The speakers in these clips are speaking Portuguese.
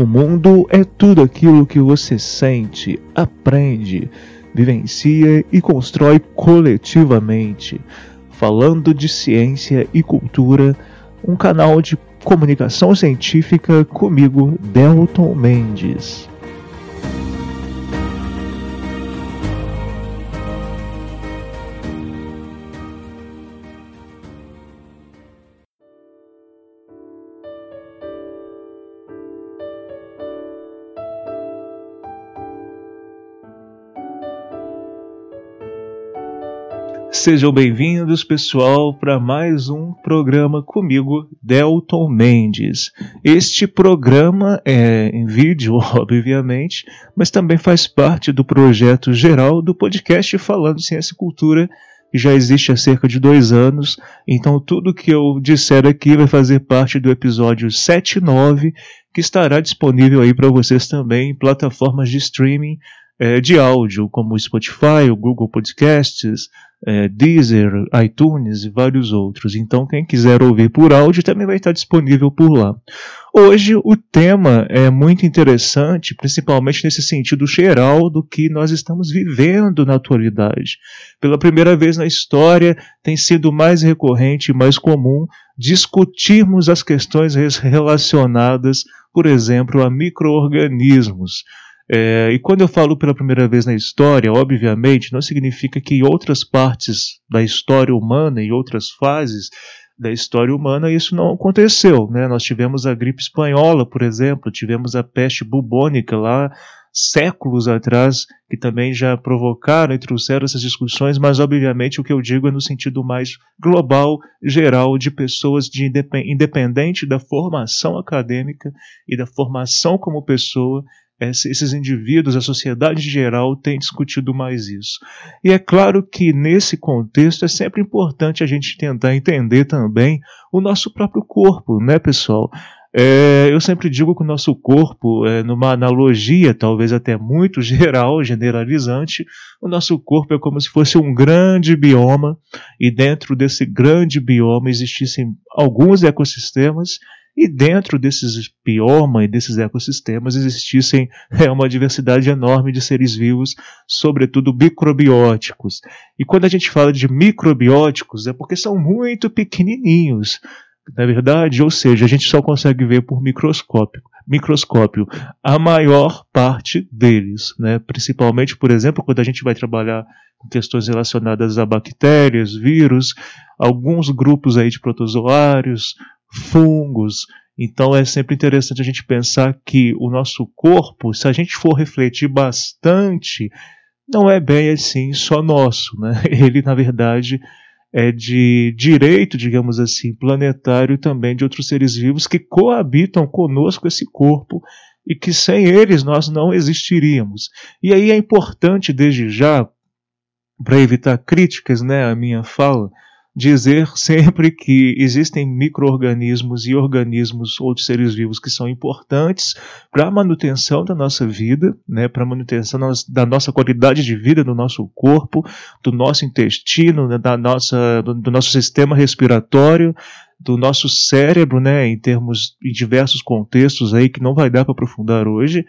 O mundo é tudo aquilo que você sente, aprende, vivencia e constrói coletivamente. Falando de ciência e cultura, um canal de comunicação científica comigo, Delton Mendes. Sejam bem-vindos, pessoal, para mais um programa comigo, Delton Mendes. Este programa é em vídeo, obviamente, mas também faz parte do projeto geral do podcast Falando Ciência e Cultura, que já existe há cerca de dois anos. Então, tudo que eu disser aqui vai fazer parte do episódio 7 e 9, que estará disponível aí para vocês também em plataformas de streaming é, de áudio, como o Spotify, o Google Podcasts é, Deezer, iTunes e vários outros. Então, quem quiser ouvir por áudio também vai estar disponível por lá. Hoje, o tema é muito interessante, principalmente nesse sentido geral do que nós estamos vivendo na atualidade. Pela primeira vez na história, tem sido mais recorrente e mais comum discutirmos as questões relacionadas, por exemplo, a microorganismos. É, e quando eu falo pela primeira vez na história, obviamente, não significa que em outras partes da história humana, em outras fases da história humana, isso não aconteceu. Né? Nós tivemos a gripe espanhola, por exemplo, tivemos a peste bubônica lá séculos atrás, que também já provocaram e trouxeram essas discussões, mas obviamente o que eu digo é no sentido mais global, geral, de pessoas de independente da formação acadêmica e da formação como pessoa, esses indivíduos, a sociedade em geral, tem discutido mais isso. E é claro que nesse contexto é sempre importante a gente tentar entender também o nosso próprio corpo, né, pessoal? É, eu sempre digo que o nosso corpo, é, numa analogia talvez até muito geral, generalizante, o nosso corpo é como se fosse um grande bioma, e dentro desse grande bioma existissem alguns ecossistemas e dentro desses bioma e desses ecossistemas existissem é, uma diversidade enorme de seres vivos, sobretudo microbióticos. E quando a gente fala de microbióticos é porque são muito pequenininhos, na verdade, ou seja, a gente só consegue ver por microscópio, microscópio a maior parte deles, né? principalmente, por exemplo, quando a gente vai trabalhar com questões relacionadas a bactérias, vírus, alguns grupos aí de protozoários, fungos. Então é sempre interessante a gente pensar que o nosso corpo, se a gente for refletir bastante, não é bem assim só nosso, né? Ele na verdade é de direito, digamos assim, planetário também de outros seres vivos que coabitam conosco esse corpo e que sem eles nós não existiríamos. E aí é importante desde já para evitar críticas, né, a minha fala, dizer sempre que existem micro-organismos e organismos, outros seres vivos, que são importantes para a manutenção da nossa vida, né, para a manutenção da nossa qualidade de vida do nosso corpo, do nosso intestino, né, da nossa, do, do nosso sistema respiratório, do nosso cérebro, né, em termos em diversos contextos aí que não vai dar para aprofundar hoje.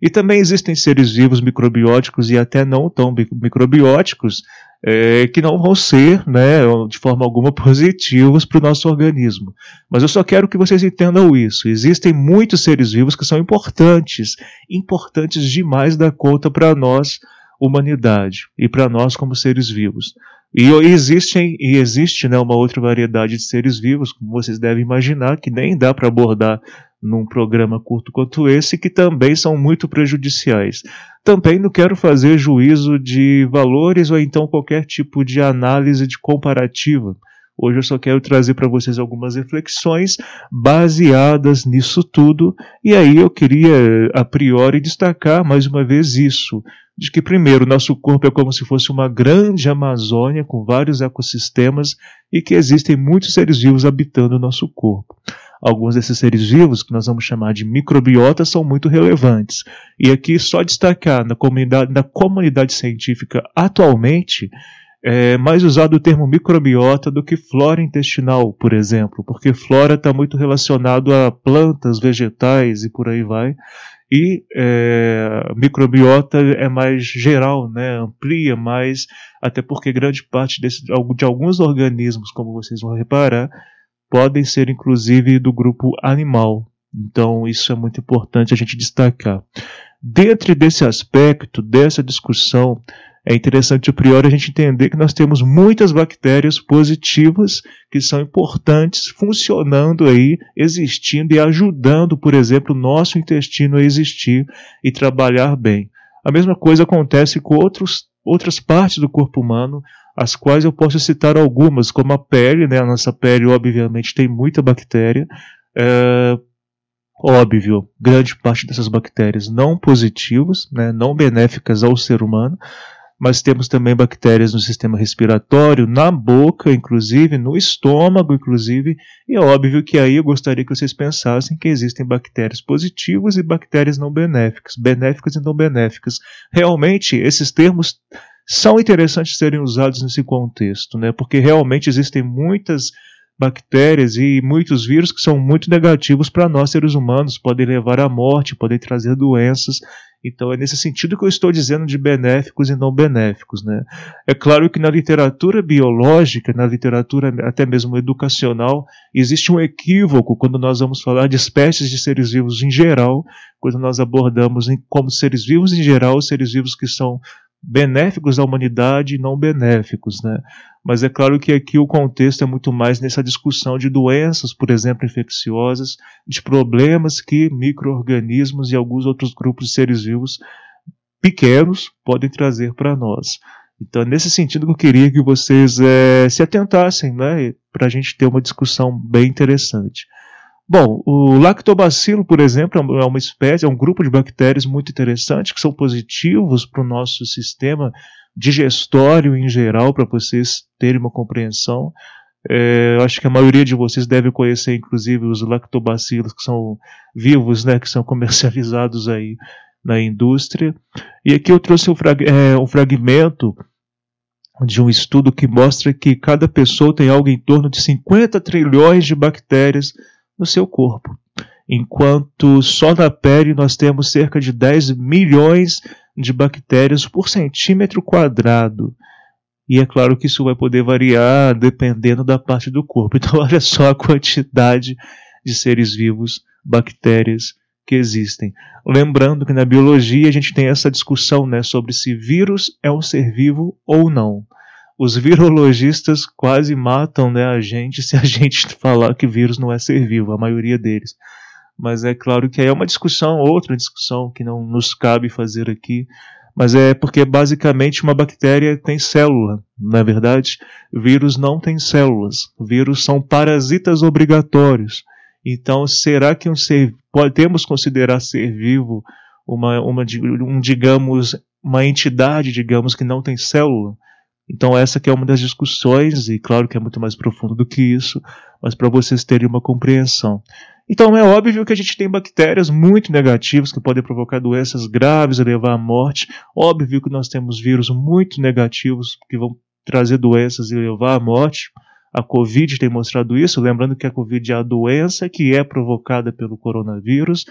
E também existem seres vivos microbióticos e até não tão microbióticos é, que não vão ser, né, de forma alguma, positivos para o nosso organismo. Mas eu só quero que vocês entendam isso. Existem muitos seres vivos que são importantes, importantes demais da conta para nós, humanidade, e para nós como seres vivos. E existem e existe né, uma outra variedade de seres vivos, como vocês devem imaginar, que nem dá para abordar num programa curto quanto esse, que também são muito prejudiciais. Também não quero fazer juízo de valores ou então qualquer tipo de análise de comparativa. Hoje eu só quero trazer para vocês algumas reflexões baseadas nisso tudo, e aí eu queria a priori destacar mais uma vez isso, de que primeiro nosso corpo é como se fosse uma grande Amazônia com vários ecossistemas e que existem muitos seres vivos habitando o nosso corpo. Alguns desses seres vivos, que nós vamos chamar de microbiotas, são muito relevantes. E aqui só destacar na comunidade, na comunidade científica atualmente, é mais usado o termo microbiota do que flora intestinal, por exemplo, porque flora está muito relacionado a plantas, vegetais e por aí vai. E é, microbiota é mais geral, né? amplia mais, até porque grande parte desse, de alguns organismos, como vocês vão reparar, podem ser inclusive do grupo animal. Então, isso é muito importante a gente destacar. Dentro desse aspecto, dessa discussão, é interessante a priori a gente entender que nós temos muitas bactérias positivas que são importantes, funcionando aí, existindo e ajudando, por exemplo, o nosso intestino a existir e trabalhar bem. A mesma coisa acontece com outros, outras partes do corpo humano, as quais eu posso citar algumas, como a pele, né? A nossa pele, obviamente, tem muita bactéria. É, óbvio, grande parte dessas bactérias não positivas, né, não benéficas ao ser humano, mas temos também bactérias no sistema respiratório, na boca, inclusive, no estômago, inclusive, e é óbvio que aí eu gostaria que vocês pensassem que existem bactérias positivas e bactérias não benéficas, benéficas e não benéficas. Realmente, esses termos são interessantes serem usados nesse contexto, né? porque realmente existem muitas bactérias e muitos vírus que são muito negativos para nós seres humanos, podem levar à morte, podem trazer doenças. Então é nesse sentido que eu estou dizendo de benéficos e não benéficos. Né? É claro que na literatura biológica, na literatura até mesmo educacional, existe um equívoco quando nós vamos falar de espécies de seres vivos em geral, quando nós abordamos como seres vivos em geral, seres vivos que são benéficos à humanidade e não benéficos, né? Mas é claro que aqui o contexto é muito mais nessa discussão de doenças, por exemplo, infecciosas, de problemas que microorganismos e alguns outros grupos de seres vivos pequenos podem trazer para nós. Então, é nesse sentido eu queria que vocês é, se atentassem, né, para a gente ter uma discussão bem interessante. Bom, o lactobacilo, por exemplo, é uma espécie, é um grupo de bactérias muito interessante que são positivos para o nosso sistema digestório em geral, para vocês terem uma compreensão. É, eu acho que a maioria de vocês deve conhecer, inclusive, os lactobacilos que são vivos, né, que são comercializados aí na indústria. E aqui eu trouxe um, frag é, um fragmento de um estudo que mostra que cada pessoa tem algo em torno de 50 trilhões de bactérias no seu corpo. Enquanto só na pele nós temos cerca de 10 milhões de bactérias por centímetro quadrado. E é claro que isso vai poder variar dependendo da parte do corpo. Então, olha só a quantidade de seres vivos, bactérias que existem. Lembrando que na biologia a gente tem essa discussão né, sobre se vírus é um ser vivo ou não os virologistas quase matam né, a gente se a gente falar que vírus não é ser vivo, a maioria deles. Mas é claro que é uma discussão, outra discussão que não nos cabe fazer aqui. Mas é porque basicamente uma bactéria tem célula, na é verdade. Vírus não tem células. Vírus são parasitas obrigatórios. Então, será que um ser podemos considerar ser vivo uma, uma um digamos uma entidade, digamos que não tem célula? Então essa que é uma das discussões, e claro que é muito mais profundo do que isso, mas para vocês terem uma compreensão. Então é óbvio que a gente tem bactérias muito negativas que podem provocar doenças graves e levar à morte. Óbvio que nós temos vírus muito negativos que vão trazer doenças e levar à morte. A Covid tem mostrado isso, lembrando que a Covid é a doença que é provocada pelo coronavírus.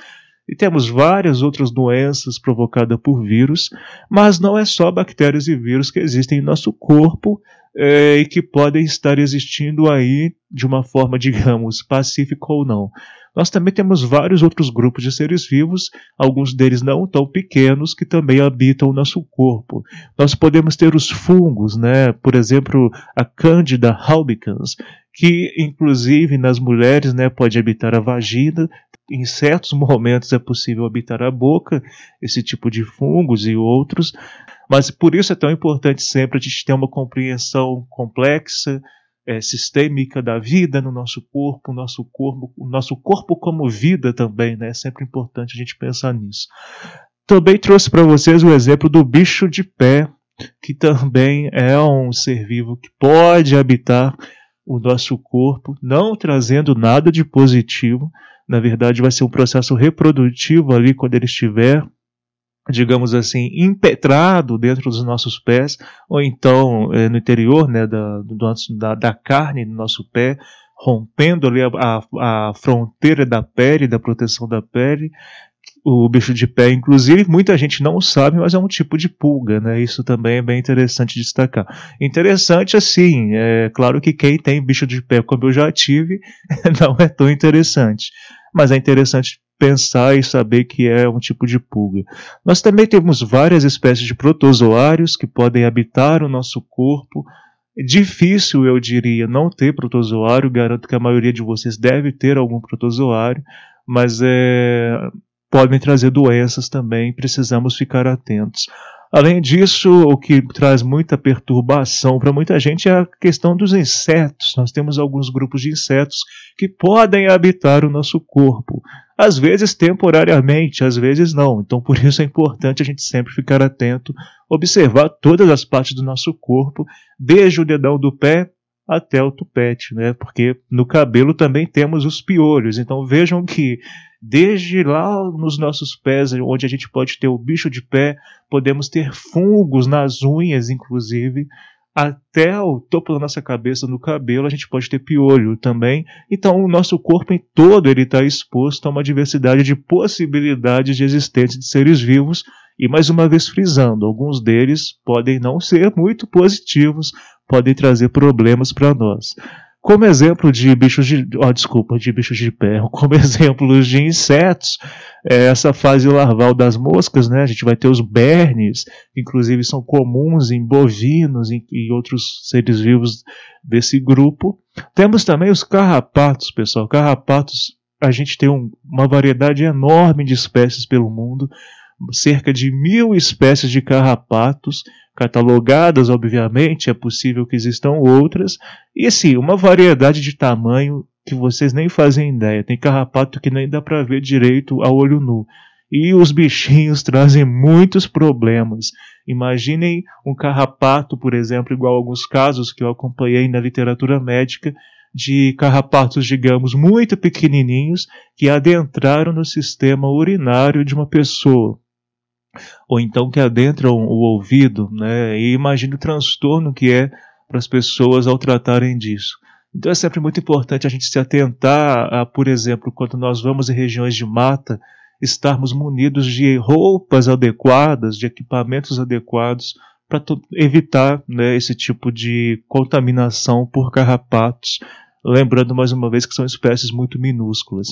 E temos várias outras doenças provocadas por vírus, mas não é só bactérias e vírus que existem em nosso corpo é, e que podem estar existindo aí de uma forma, digamos, pacífica ou não. Nós também temos vários outros grupos de seres vivos, alguns deles não tão pequenos, que também habitam o nosso corpo. Nós podemos ter os fungos, né? por exemplo, a Candida albicans, que inclusive nas mulheres né, pode habitar a vagina, em certos momentos é possível habitar a boca, esse tipo de fungos e outros, mas por isso é tão importante sempre a gente ter uma compreensão complexa, é, sistêmica da vida no nosso corpo, nosso corpo, o nosso corpo como vida também, né? É sempre importante a gente pensar nisso. Também trouxe para vocês o exemplo do bicho de pé, que também é um ser vivo que pode habitar o nosso corpo, não trazendo nada de positivo, na verdade, vai ser um processo reprodutivo ali quando ele estiver digamos assim, impetrado dentro dos nossos pés, ou então é, no interior né, da, do nosso, da, da carne do nosso pé, rompendo ali a, a, a, fronteira da pele, da proteção da pele. O bicho de pé, inclusive, muita gente não sabe, mas é um tipo de pulga, né? Isso também é bem interessante destacar. Interessante, assim, é claro que quem tem bicho de pé, como eu já tive, não é tão interessante. Mas é interessante pensar e saber que é um tipo de pulga. Nós também temos várias espécies de protozoários que podem habitar o nosso corpo. Difícil, eu diria, não ter protozoário. Garanto que a maioria de vocês deve ter algum protozoário, mas é, podem trazer doenças também. Precisamos ficar atentos. Além disso, o que traz muita perturbação para muita gente é a questão dos insetos. Nós temos alguns grupos de insetos que podem habitar o nosso corpo. Às vezes temporariamente, às vezes não. Então, por isso é importante a gente sempre ficar atento, observar todas as partes do nosso corpo, desde o dedão do pé até o tupete, né? Porque no cabelo também temos os piolhos. Então vejam que desde lá nos nossos pés, onde a gente pode ter o bicho de pé, podemos ter fungos nas unhas, inclusive, até o topo da nossa cabeça, no cabelo, a gente pode ter piolho também. Então, o nosso corpo em todo ele está exposto a uma diversidade de possibilidades de existência de seres vivos. E mais uma vez frisando, alguns deles podem não ser muito positivos, podem trazer problemas para nós. Como exemplo de bichos de. Oh, desculpa, de bichos de pé. Como exemplos de insetos, é essa fase larval das moscas, né? A gente vai ter os bernes, que inclusive são comuns em bovinos e, e outros seres vivos desse grupo. Temos também os carrapatos, pessoal. Carrapatos, a gente tem um, uma variedade enorme de espécies pelo mundo cerca de mil espécies de carrapatos, catalogadas, obviamente, é possível que existam outras, e assim, uma variedade de tamanho que vocês nem fazem ideia. Tem carrapato que nem dá para ver direito a olho nu. E os bichinhos trazem muitos problemas. Imaginem um carrapato, por exemplo, igual alguns casos que eu acompanhei na literatura médica, de carrapatos, digamos, muito pequenininhos que adentraram no sistema urinário de uma pessoa ou então que adentram o ouvido, né? E imagine o transtorno que é para as pessoas ao tratarem disso. Então é sempre muito importante a gente se atentar a, por exemplo, quando nós vamos em regiões de mata, estarmos munidos de roupas adequadas, de equipamentos adequados para evitar né, esse tipo de contaminação por carrapatos. Lembrando mais uma vez que são espécies muito minúsculas.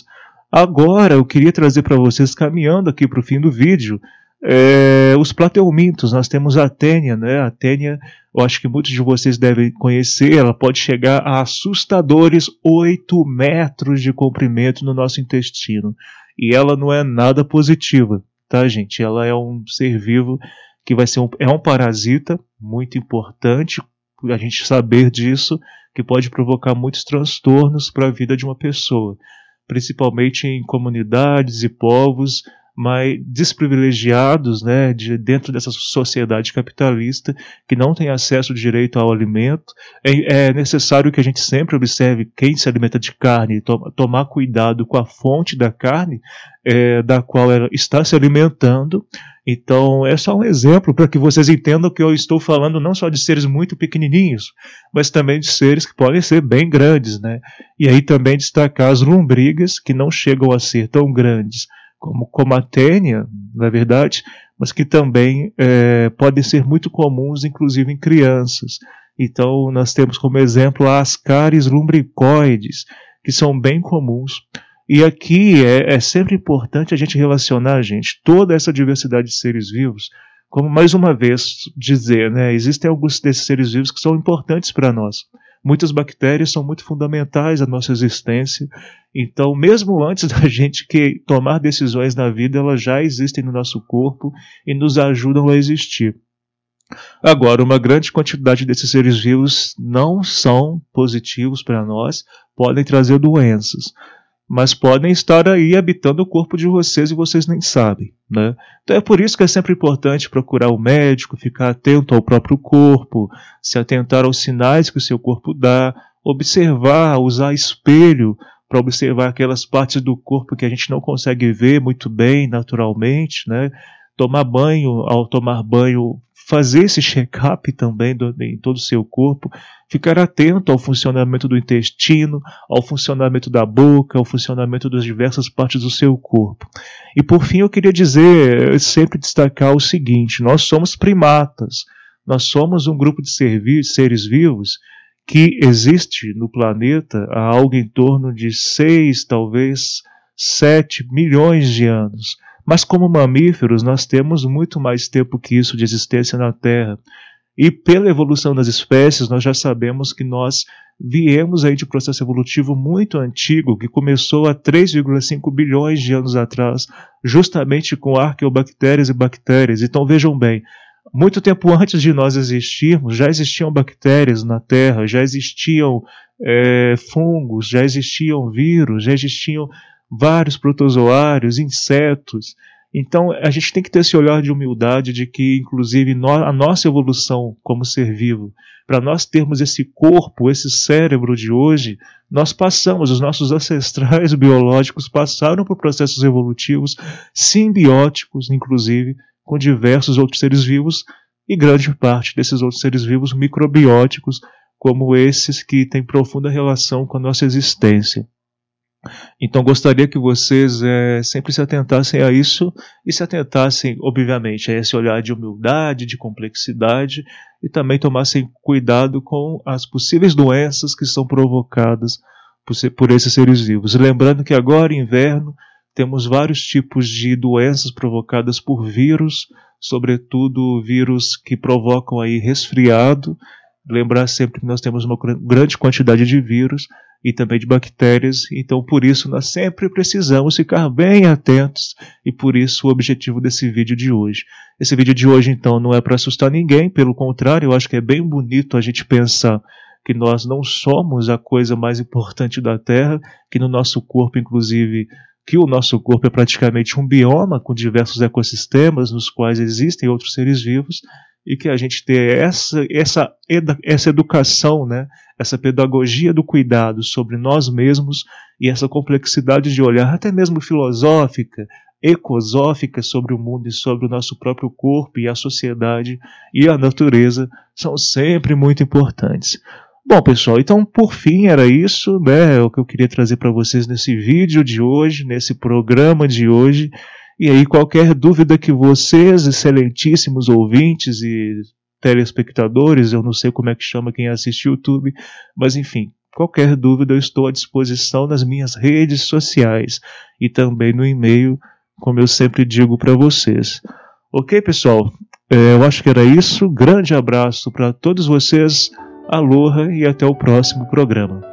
Agora eu queria trazer para vocês, caminhando aqui para o fim do vídeo, é, os plateumintos, nós temos a tênia, né? A tênia, eu acho que muitos de vocês devem conhecer, ela pode chegar a assustadores 8 metros de comprimento no nosso intestino. E ela não é nada positiva, tá, gente? Ela é um ser vivo que vai ser um, é um parasita muito importante a gente saber disso, que pode provocar muitos transtornos para a vida de uma pessoa, principalmente em comunidades e povos mais desprivilegiados, né, de, dentro dessa sociedade capitalista que não tem acesso direito ao alimento. É, é, necessário que a gente sempre observe quem se alimenta de carne, to tomar cuidado com a fonte da carne é, da qual ela está se alimentando. Então, é só um exemplo para que vocês entendam que eu estou falando não só de seres muito pequenininhos, mas também de seres que podem ser bem grandes, né? E aí também destacar as lombrigas que não chegam a ser tão grandes como, como a tênia, na verdade, mas que também é, podem ser muito comuns, inclusive em crianças. Então, nós temos como exemplo as cáries lumbricoides, que são bem comuns. E aqui é, é sempre importante a gente relacionar, gente, toda essa diversidade de seres vivos, como mais uma vez dizer, né, existem alguns desses seres vivos que são importantes para nós. Muitas bactérias são muito fundamentais à nossa existência. Então, mesmo antes da gente que tomar decisões na vida, elas já existem no nosso corpo e nos ajudam a existir. Agora, uma grande quantidade desses seres vivos não são positivos para nós, podem trazer doenças mas podem estar aí habitando o corpo de vocês e vocês nem sabem. Né? Então é por isso que é sempre importante procurar o médico, ficar atento ao próprio corpo, se atentar aos sinais que o seu corpo dá, observar, usar espelho para observar aquelas partes do corpo que a gente não consegue ver muito bem naturalmente, né? tomar banho, ao tomar banho, fazer esse check-up também do, em todo o seu corpo, ficar atento ao funcionamento do intestino, ao funcionamento da boca, ao funcionamento das diversas partes do seu corpo. E por fim, eu queria dizer, sempre destacar o seguinte: nós somos primatas, nós somos um grupo de seres vivos que existe no planeta há algo em torno de 6, talvez 7 milhões de anos. Mas como mamíferos, nós temos muito mais tempo que isso de existência na Terra. E pela evolução das espécies, nós já sabemos que nós viemos aí de processo evolutivo muito antigo, que começou há 3,5 bilhões de anos atrás, justamente com arqueobactérias e bactérias. Então vejam bem, muito tempo antes de nós existirmos, já existiam bactérias na Terra, já existiam é, fungos, já existiam vírus, já existiam vários protozoários, insetos. Então a gente tem que ter esse olhar de humildade de que, inclusive, a nossa evolução como ser vivo, para nós termos esse corpo, esse cérebro de hoje, nós passamos, os nossos ancestrais biológicos passaram por processos evolutivos simbióticos, inclusive, com diversos outros seres vivos e grande parte desses outros seres vivos microbióticos, como esses que têm profunda relação com a nossa existência. Então gostaria que vocês é, sempre se atentassem a isso e se atentassem, obviamente, a esse olhar de humildade, de complexidade e também tomassem cuidado com as possíveis doenças que são provocadas por, por esses seres vivos. Lembrando que agora, inverno, temos vários tipos de doenças provocadas por vírus, sobretudo vírus que provocam aí resfriado. Lembrar sempre que nós temos uma grande quantidade de vírus e também de bactérias, então por isso nós sempre precisamos ficar bem atentos e por isso o objetivo desse vídeo de hoje. Esse vídeo de hoje então não é para assustar ninguém, pelo contrário, eu acho que é bem bonito a gente pensar que nós não somos a coisa mais importante da Terra, que no nosso corpo inclusive que o nosso corpo é praticamente um bioma com diversos ecossistemas nos quais existem outros seres vivos e que a gente ter essa, essa, essa educação, né, essa pedagogia do cuidado sobre nós mesmos e essa complexidade de olhar, até mesmo filosófica, ecosófica sobre o mundo e sobre o nosso próprio corpo e a sociedade e a natureza são sempre muito importantes. Bom, pessoal, então por fim era isso, né? É o que eu queria trazer para vocês nesse vídeo de hoje, nesse programa de hoje. E aí, qualquer dúvida que vocês, excelentíssimos ouvintes e telespectadores, eu não sei como é que chama quem assiste YouTube, mas enfim, qualquer dúvida eu estou à disposição nas minhas redes sociais e também no e-mail, como eu sempre digo para vocês. Ok, pessoal? É, eu acho que era isso. Grande abraço para todos vocês. Aloha e até o próximo programa.